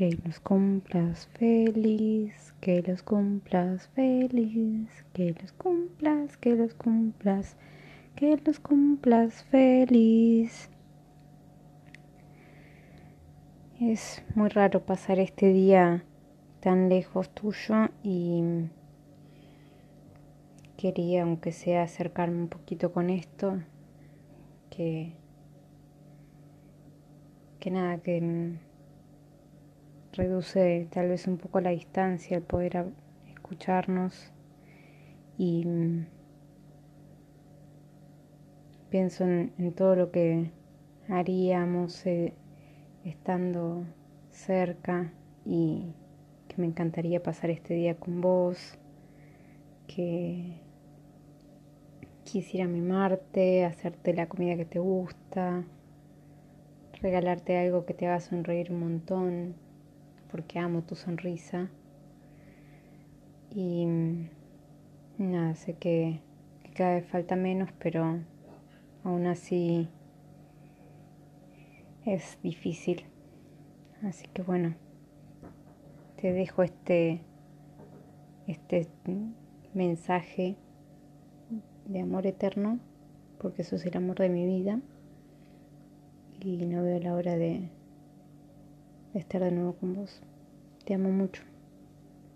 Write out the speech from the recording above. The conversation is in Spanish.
Que los cumplas feliz, que los cumplas feliz, que los cumplas, que los cumplas, que los cumplas feliz. Es muy raro pasar este día tan lejos tuyo y quería, aunque sea, acercarme un poquito con esto, que, que nada, que reduce tal vez un poco la distancia el poder escucharnos. Y mm, pienso en, todo lo que haríamos eh, estando cerca y que me encantaría pasar este día con vos, que quisiera mimarte, hacerte la comida que te gusta, regalarte algo que te haga sonreír un montón, porque amo tu sonrisa. Y nada, sé que, cada vez falta menos, pero aún así es difícil. Así que bueno, te dejo este, este mensaje de amor eterno, porque eso es el amor de mi vida. Y no veo la hora de, estar de nuevo con vos. Te amo mucho.